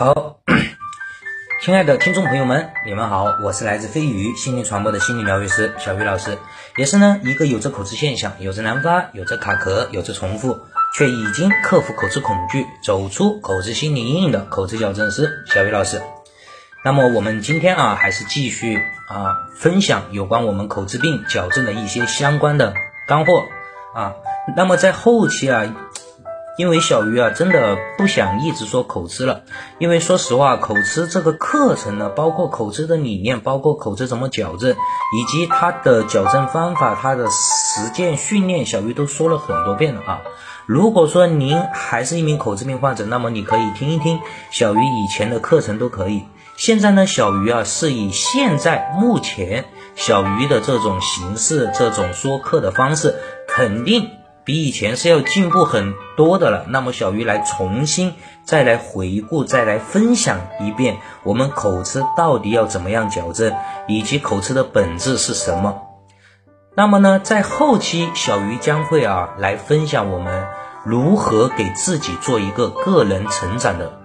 好，亲爱的听众朋友们，你们好，我是来自飞鱼心灵传播的心理疗愈师小鱼老师，也是呢一个有着口吃现象、有着难发、有着卡壳、有着重复，却已经克服口吃恐惧、走出口吃心理阴影的口吃矫正师小鱼老师。那么我们今天啊，还是继续啊分享有关我们口吃病矫正的一些相关的干货啊。那么在后期啊。因为小鱼啊，真的不想一直说口吃了。因为说实话，口吃这个课程呢，包括口吃的理念，包括口吃怎么矫正，以及它的矫正方法，它的实践训练，小鱼都说了很多遍了啊。如果说您还是一名口吃病患者，那么你可以听一听小鱼以前的课程都可以。现在呢，小鱼啊是以现在目前小鱼的这种形式，这种说课的方式，肯定。比以前是要进步很多的了。那么小鱼来重新再来回顾，再来分享一遍我们口吃到底要怎么样矫正，以及口吃的本质是什么。那么呢，在后期小鱼将会啊来分享我们如何给自己做一个个人成长的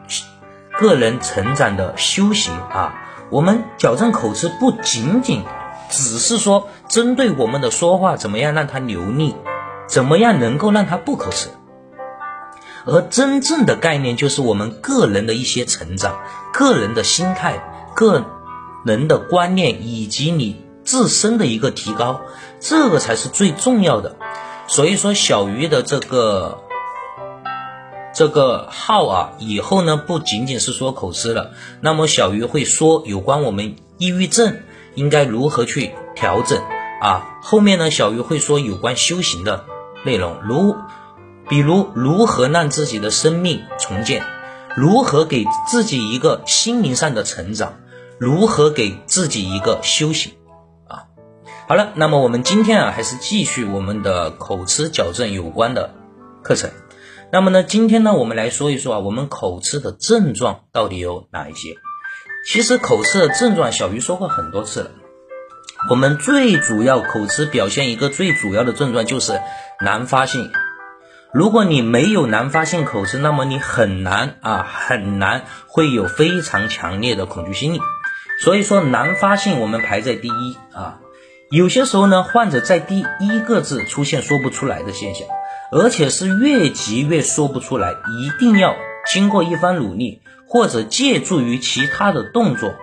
个人成长的修行啊。我们矫正口吃不仅仅只是说针对我们的说话怎么样让它流利。怎么样能够让他不口吃？而真正的概念就是我们个人的一些成长、个人的心态、个人的观念以及你自身的一个提高，这个才是最重要的。所以说，小鱼的这个这个号啊，以后呢不仅仅是说口吃了，那么小鱼会说有关我们抑郁症应该如何去调整啊。后面呢，小鱼会说有关修行的。内容如，比如如何让自己的生命重建，如何给自己一个心灵上的成长，如何给自己一个修行啊。好了，那么我们今天啊，还是继续我们的口吃矫正有关的课程。那么呢，今天呢，我们来说一说啊，我们口吃的症状到底有哪一些？其实口吃的症状，小鱼说过很多次了。我们最主要口吃表现一个最主要的症状就是难发性。如果你没有难发性口吃，那么你很难啊，很难会有非常强烈的恐惧心理。所以说难发性我们排在第一啊。有些时候呢，患者在第一个字出现说不出来的现象，而且是越急越说不出来，一定要经过一番努力或者借助于其他的动作，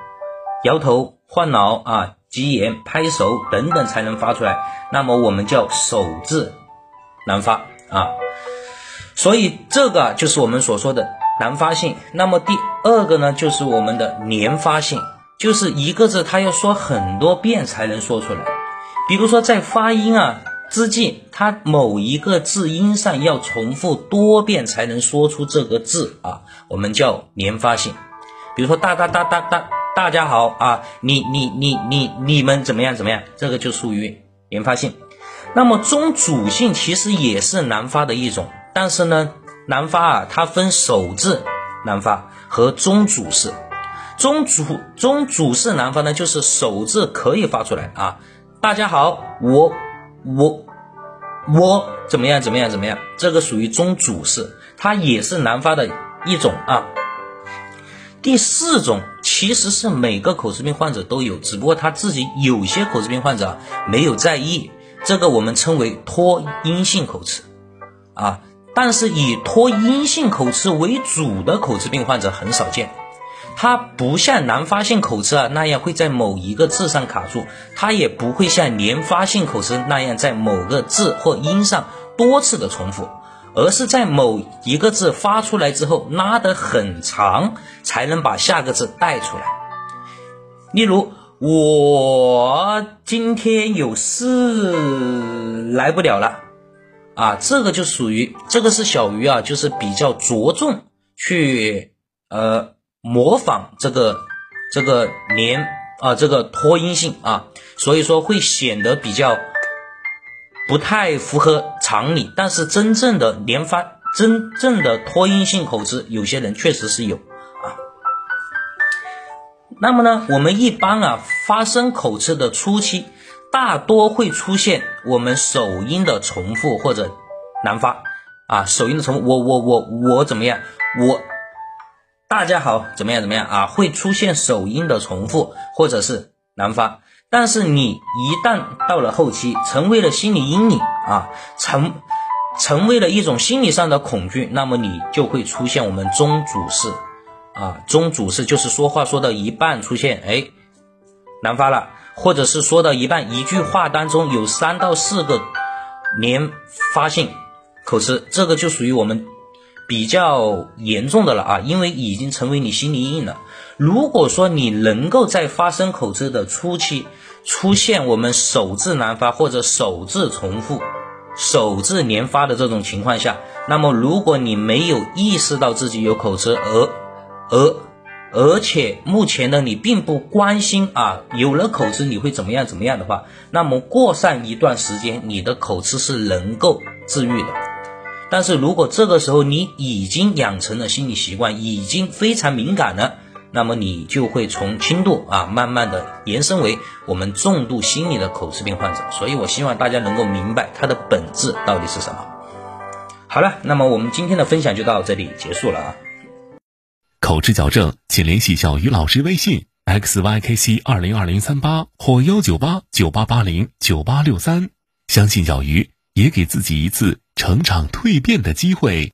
摇头晃脑啊。急言、拍手等等才能发出来，那么我们叫手字难发啊，所以这个就是我们所说的难发性。那么第二个呢，就是我们的连发性，就是一个字它要说很多遍才能说出来。比如说在发音啊之际，它某一个字音上要重复多遍才能说出这个字啊，我们叫连发性。比如说大、大、大、大、大。大家好啊，你你你你你们怎么样怎么样？这个就属于连发性。那么中主性其实也是难发的一种，但是呢，难发啊，它分首字难发和中主式。中主中主式难发呢，就是首字可以发出来啊。大家好，我我我怎么样怎么样怎么样？这个属于中主式，它也是难发的一种啊。第四种。其实是每个口吃病患者都有，只不过他自己有些口吃病患者没有在意，这个我们称为拖音性口吃，啊，但是以拖音性口吃为主的口吃病患者很少见，它不像难发性口吃啊那样会在某一个字上卡住，它也不会像连发性口吃那样在某个字或音上多次的重复。而是在某一个字发出来之后拉得很长，才能把下个字带出来。例如，我今天有事来不了了，啊，这个就属于这个是小鱼啊，就是比较着重去呃模仿这个这个连啊这个拖音性啊，所以说会显得比较。不太符合常理，但是真正的连发、真正的拖音性口吃，有些人确实是有。那么呢，我们一般啊发生口吃的初期，大多会出现我们首音的重复或者难发啊，首音的重复，我我我我怎么样？我大家好，怎么样怎么样啊？会出现首音的重复或者是难发。但是你一旦到了后期，成为了心理阴影啊，成成为了一种心理上的恐惧，那么你就会出现我们中主式啊，中主式就是说话说到一半出现哎难发了，或者是说到一半一句话当中有三到四个连发性口吃，这个就属于我们。比较严重的了啊，因为已经成为你心理阴影了。如果说你能够在发生口吃的初期出现我们首字难发或者首字重复、首字连发的这种情况下，那么如果你没有意识到自己有口吃，而而而且目前呢你并不关心啊，有了口吃你会怎么样怎么样的话，那么过上一段时间，你的口吃是能够治愈的。但是如果这个时候你已经养成了心理习惯，已经非常敏感了，那么你就会从轻度啊，慢慢的延伸为我们重度心理的口吃病患者。所以我希望大家能够明白它的本质到底是什么。好了，那么我们今天的分享就到这里结束了啊。口吃矫正，请联系小鱼老师微信 x y k c 二零二零三八或幺九八九八八零九八六三，相信小鱼。也给自己一次成长蜕变的机会。